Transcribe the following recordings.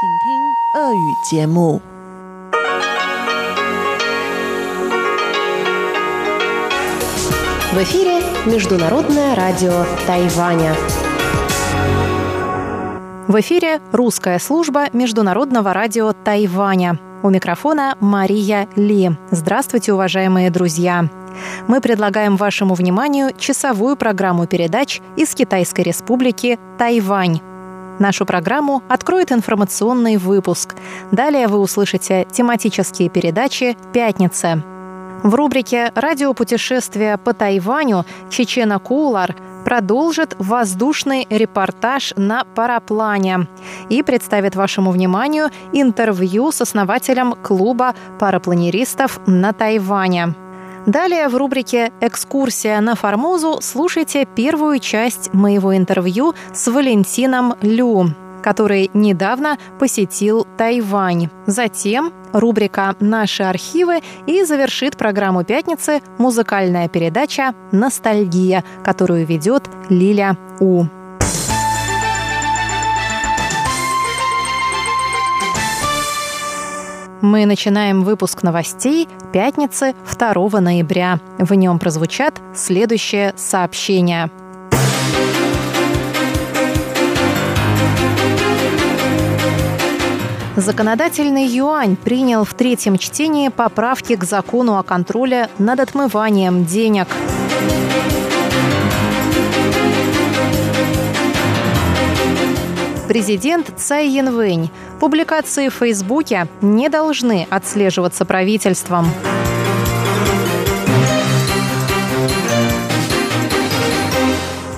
В эфире Международное радио Тайваня. В эфире русская служба Международного радио Тайваня. У микрофона Мария Ли. Здравствуйте, уважаемые друзья! Мы предлагаем вашему вниманию часовую программу передач из Китайской республики Тайвань Нашу программу откроет информационный выпуск. Далее вы услышите тематические передачи «Пятница». В рубрике «Радиопутешествия по Тайваню» Чечена Кулар продолжит воздушный репортаж на параплане и представит вашему вниманию интервью с основателем клуба парапланеристов на Тайване. Далее в рубрике «Экскурсия на Формозу» слушайте первую часть моего интервью с Валентином Лю, который недавно посетил Тайвань. Затем рубрика «Наши архивы» и завершит программу «Пятницы» музыкальная передача «Ностальгия», которую ведет Лиля У. Мы начинаем выпуск новостей пятницы 2 ноября. В нем прозвучат следующие сообщения. Законодательный юань принял в третьем чтении поправки к закону о контроле над отмыванием денег. Президент Цай Янвэнь. Публикации в Фейсбуке не должны отслеживаться правительством.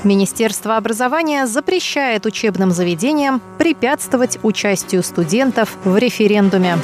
Министерство образования запрещает учебным заведениям препятствовать участию студентов в референдуме.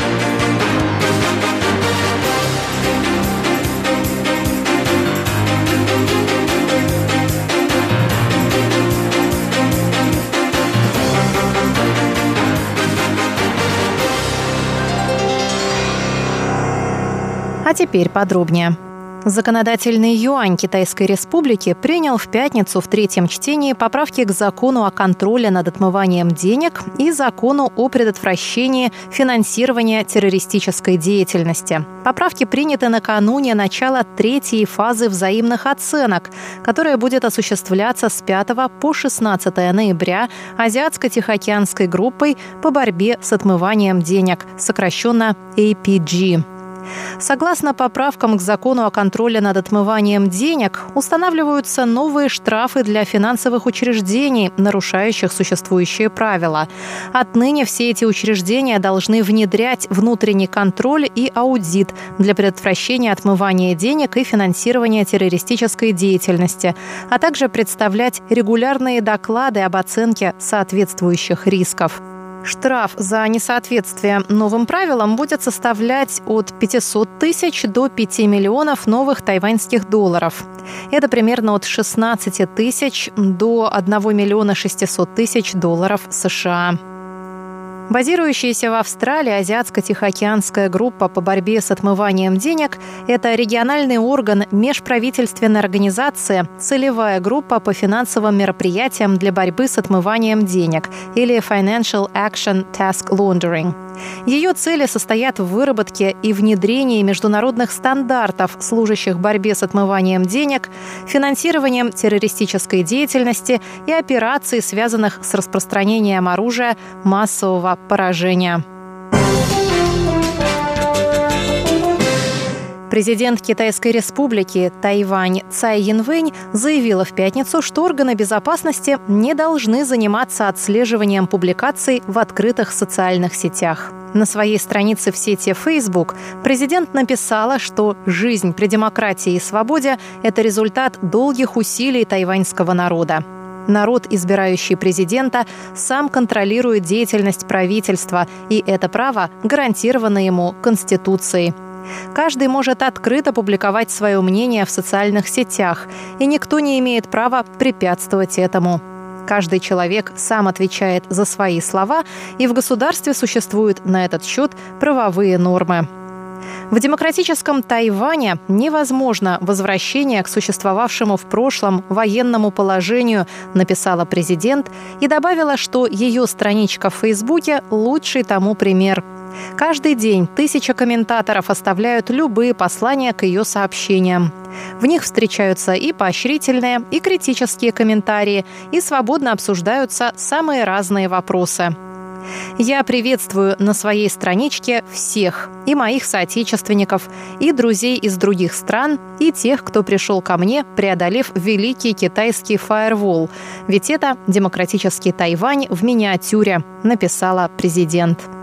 А теперь подробнее. Законодательный юань Китайской Республики принял в пятницу в третьем чтении поправки к закону о контроле над отмыванием денег и закону о предотвращении финансирования террористической деятельности. Поправки приняты накануне начала третьей фазы взаимных оценок, которая будет осуществляться с 5 по 16 ноября Азиатско-Тихоокеанской группой по борьбе с отмыванием денег, сокращенно APG. Согласно поправкам к закону о контроле над отмыванием денег, устанавливаются новые штрафы для финансовых учреждений, нарушающих существующие правила. Отныне все эти учреждения должны внедрять внутренний контроль и аудит для предотвращения отмывания денег и финансирования террористической деятельности, а также представлять регулярные доклады об оценке соответствующих рисков. Штраф за несоответствие новым правилам будет составлять от 500 тысяч до 5 миллионов новых тайваньских долларов. Это примерно от 16 тысяч до 1 миллиона 600 тысяч долларов США. Базирующаяся в Австралии Азиатско-Тихоокеанская группа по борьбе с отмыванием денег – это региональный орган межправительственной организации, целевая группа по финансовым мероприятиям для борьбы с отмыванием денег или Financial Action Task Laundering – ее цели состоят в выработке и внедрении международных стандартов, служащих борьбе с отмыванием денег, финансированием террористической деятельности и операций, связанных с распространением оружия массового поражения. Президент Китайской республики Тайвань Цай Янвэнь заявила в пятницу, что органы безопасности не должны заниматься отслеживанием публикаций в открытых социальных сетях. На своей странице в сети Facebook президент написала, что жизнь при демократии и свободе – это результат долгих усилий тайваньского народа. Народ, избирающий президента, сам контролирует деятельность правительства, и это право гарантировано ему Конституцией – Каждый может открыто публиковать свое мнение в социальных сетях, и никто не имеет права препятствовать этому. Каждый человек сам отвечает за свои слова, и в государстве существуют на этот счет правовые нормы. В демократическом Тайване невозможно возвращение к существовавшему в прошлом военному положению, написала президент и добавила, что ее страничка в Фейсбуке – лучший тому пример. Каждый день тысяча комментаторов оставляют любые послания к ее сообщениям. В них встречаются и поощрительные, и критические комментарии, и свободно обсуждаются самые разные вопросы. Я приветствую на своей страничке всех, и моих соотечественников, и друзей из других стран, и тех, кто пришел ко мне, преодолев великий китайский фаервол. Ведь это демократический Тайвань в миниатюре, написала президент.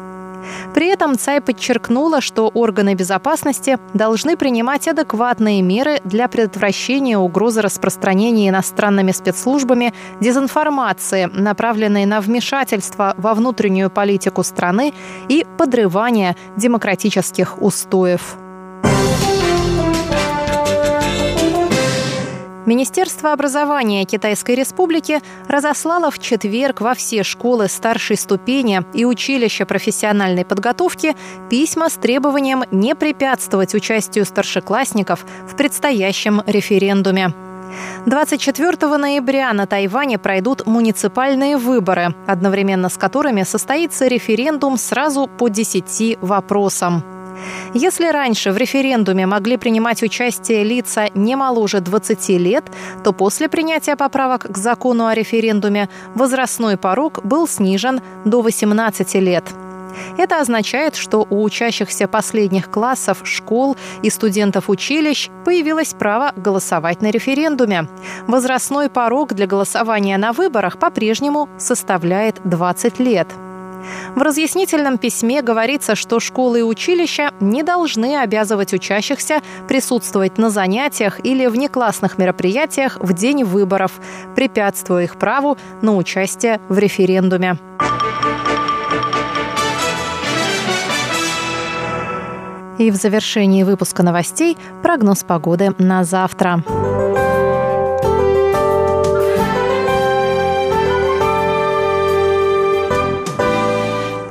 При этом Цай подчеркнула, что органы безопасности должны принимать адекватные меры для предотвращения угрозы распространения иностранными спецслужбами дезинформации, направленной на вмешательство во внутреннюю политику страны и подрывание демократических устоев. Министерство образования Китайской Республики разослало в четверг во все школы старшей ступени и училища профессиональной подготовки письма с требованием не препятствовать участию старшеклассников в предстоящем референдуме. 24 ноября на Тайване пройдут муниципальные выборы, одновременно с которыми состоится референдум сразу по 10 вопросам. Если раньше в референдуме могли принимать участие лица не моложе 20 лет, то после принятия поправок к закону о референдуме возрастной порог был снижен до 18 лет. Это означает, что у учащихся последних классов школ и студентов училищ появилось право голосовать на референдуме. Возрастной порог для голосования на выборах по-прежнему составляет 20 лет. В разъяснительном письме говорится, что школы и училища не должны обязывать учащихся присутствовать на занятиях или внеклассных мероприятиях в день выборов, препятствуя их праву на участие в референдуме. И в завершении выпуска новостей прогноз погоды на завтра.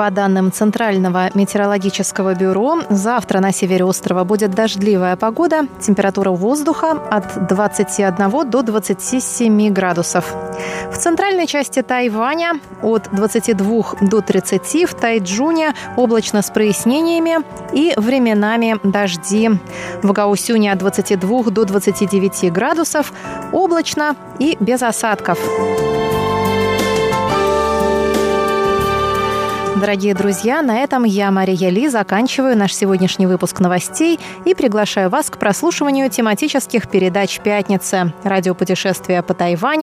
По данным Центрального метеорологического бюро, завтра на севере острова будет дождливая погода. Температура воздуха от 21 до 27 градусов. В центральной части Тайваня от 22 до 30, в Тайджуне облачно с прояснениями и временами дожди. В Гаусюне от 22 до 29 градусов облачно и без осадков. Дорогие друзья, на этом я, Мария Ли, заканчиваю наш сегодняшний выпуск новостей и приглашаю вас к прослушиванию тематических передач «Пятницы», радиопутешествия по Тайвань